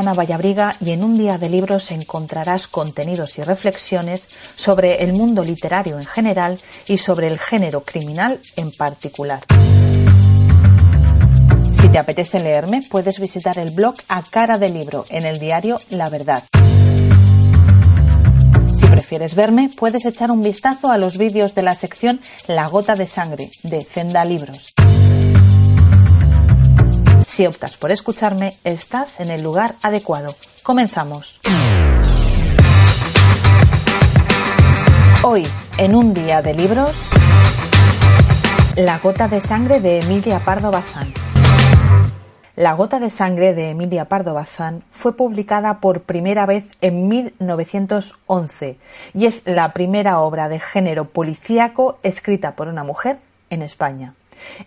Ana Vallabriga y en un día de libros encontrarás contenidos y reflexiones sobre el mundo literario en general y sobre el género criminal en particular. Si te apetece leerme, puedes visitar el blog A Cara de Libro en el diario La Verdad. Si prefieres verme, puedes echar un vistazo a los vídeos de la sección La Gota de Sangre de Zenda Libros. Si optas por escucharme, estás en el lugar adecuado. Comenzamos. Hoy, en un día de libros, La gota de sangre de Emilia Pardo Bazán. La gota de sangre de Emilia Pardo Bazán fue publicada por primera vez en 1911 y es la primera obra de género policíaco escrita por una mujer en España.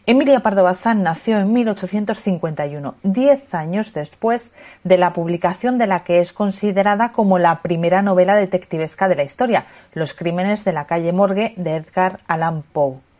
Emilia Pardo Bazán nació en 1851, diez años después de la publicación de la que es considerada como la primera novela detectivesca de la historia, Los crímenes de la calle Morgue de Edgar Allan Poe.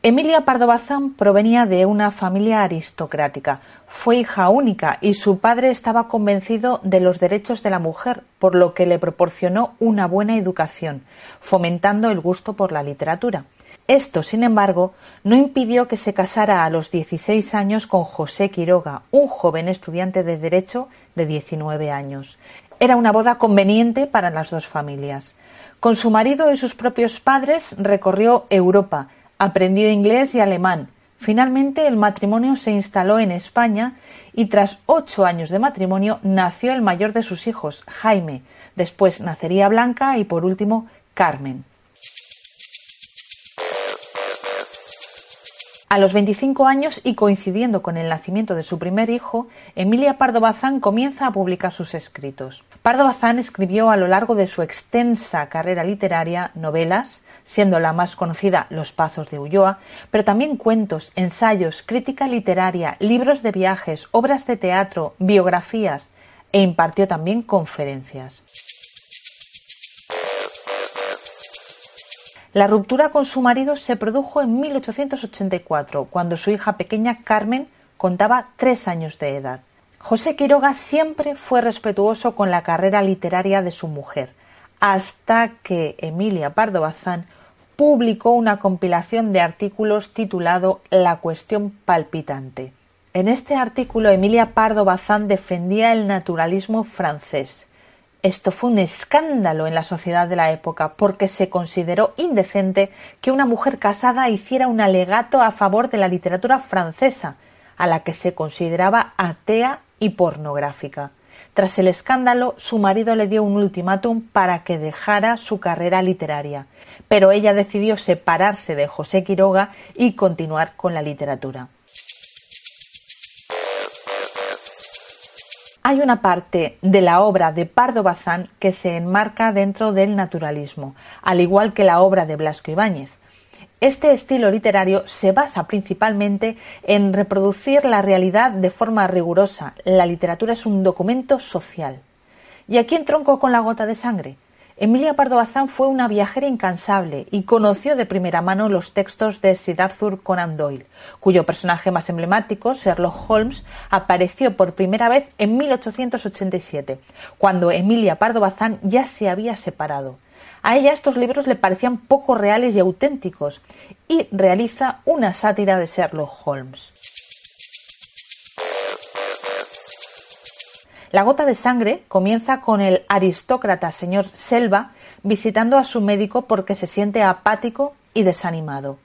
Emilia Pardo Bazán provenía de una familia aristocrática. Fue hija única y su padre estaba convencido de los derechos de la mujer, por lo que le proporcionó una buena educación, fomentando el gusto por la literatura. Esto, sin embargo, no impidió que se casara a los 16 años con José Quiroga, un joven estudiante de Derecho de 19 años. Era una boda conveniente para las dos familias. Con su marido y sus propios padres recorrió Europa, Aprendió inglés y alemán. Finalmente el matrimonio se instaló en España y tras ocho años de matrimonio nació el mayor de sus hijos, Jaime. Después nacería Blanca y por último Carmen. A los 25 años y coincidiendo con el nacimiento de su primer hijo, Emilia Pardo Bazán comienza a publicar sus escritos. Pardo Bazán escribió a lo largo de su extensa carrera literaria novelas, siendo la más conocida Los Pazos de Ulloa, pero también cuentos, ensayos, crítica literaria, libros de viajes, obras de teatro, biografías e impartió también conferencias. La ruptura con su marido se produjo en 1884, cuando su hija pequeña Carmen contaba tres años de edad. José Quiroga siempre fue respetuoso con la carrera literaria de su mujer, hasta que Emilia Pardo Bazán publicó una compilación de artículos titulado La cuestión palpitante. En este artículo Emilia Pardo Bazán defendía el naturalismo francés. Esto fue un escándalo en la sociedad de la época porque se consideró indecente que una mujer casada hiciera un alegato a favor de la literatura francesa, a la que se consideraba atea y pornográfica. Tras el escándalo, su marido le dio un ultimátum para que dejara su carrera literaria pero ella decidió separarse de José Quiroga y continuar con la literatura. Hay una parte de la obra de Pardo Bazán que se enmarca dentro del naturalismo, al igual que la obra de Blasco Ibáñez. Este estilo literario se basa principalmente en reproducir la realidad de forma rigurosa. La literatura es un documento social. Y aquí entronco con la gota de sangre. Emilia Pardo Bazán fue una viajera incansable y conoció de primera mano los textos de Sir Arthur Conan Doyle, cuyo personaje más emblemático, Sherlock Holmes, apareció por primera vez en 1887, cuando Emilia Pardo Bazán ya se había separado. A ella estos libros le parecían poco reales y auténticos, y realiza una sátira de Sherlock Holmes. La gota de sangre comienza con el aristócrata señor Selva visitando a su médico porque se siente apático y desanimado.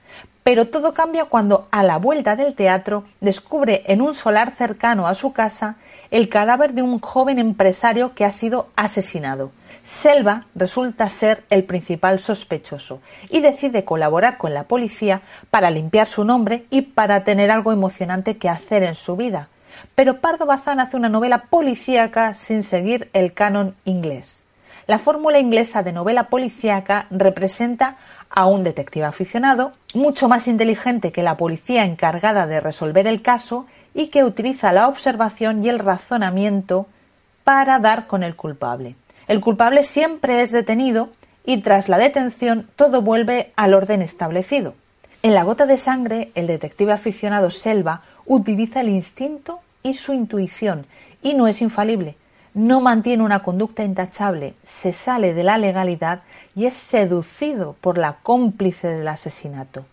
Pero todo cambia cuando, a la vuelta del teatro, descubre en un solar cercano a su casa el cadáver de un joven empresario que ha sido asesinado. Selva resulta ser el principal sospechoso y decide colaborar con la policía para limpiar su nombre y para tener algo emocionante que hacer en su vida pero Pardo Bazán hace una novela policíaca sin seguir el canon inglés. La fórmula inglesa de novela policíaca representa a un detective aficionado, mucho más inteligente que la policía encargada de resolver el caso y que utiliza la observación y el razonamiento para dar con el culpable. El culpable siempre es detenido y tras la detención todo vuelve al orden establecido. En La gota de sangre, el detective aficionado Selva utiliza el instinto y su intuición y no es infalible. No mantiene una conducta intachable, se sale de la legalidad y es seducido por la cómplice del asesinato.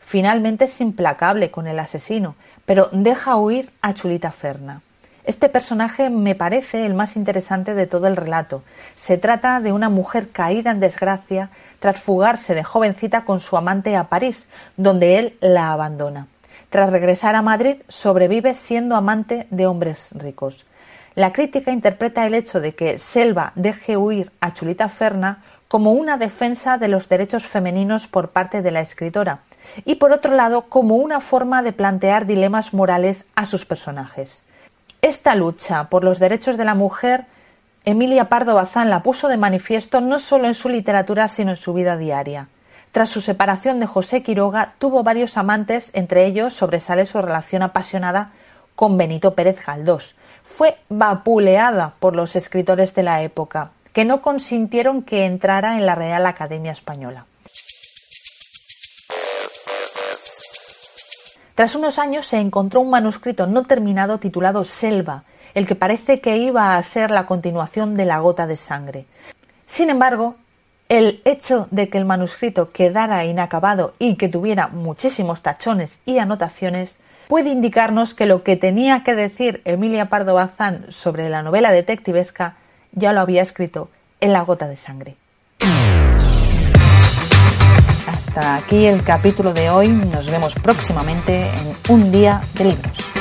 Finalmente es implacable con el asesino, pero deja huir a Chulita Ferna. Este personaje me parece el más interesante de todo el relato. Se trata de una mujer caída en desgracia tras fugarse de jovencita con su amante a París, donde él la abandona. Tras regresar a Madrid, sobrevive siendo amante de hombres ricos. La crítica interpreta el hecho de que Selva deje huir a Chulita Ferna como una defensa de los derechos femeninos por parte de la escritora y por otro lado como una forma de plantear dilemas morales a sus personajes. Esta lucha por los derechos de la mujer, Emilia Pardo Bazán la puso de manifiesto no solo en su literatura, sino en su vida diaria. Tras su separación de José Quiroga, tuvo varios amantes, entre ellos sobresale su relación apasionada con Benito Pérez Galdós. Fue vapuleada por los escritores de la época, que no consintieron que entrara en la Real Academia Española. Tras unos años se encontró un manuscrito no terminado titulado Selva, el que parece que iba a ser la continuación de La gota de sangre. Sin embargo, el hecho de que el manuscrito quedara inacabado y que tuviera muchísimos tachones y anotaciones puede indicarnos que lo que tenía que decir Emilia Pardo Bazán sobre la novela detectivesca ya lo había escrito en La gota de sangre. Hasta aquí el capítulo de hoy. Nos vemos próximamente en Un día de libros.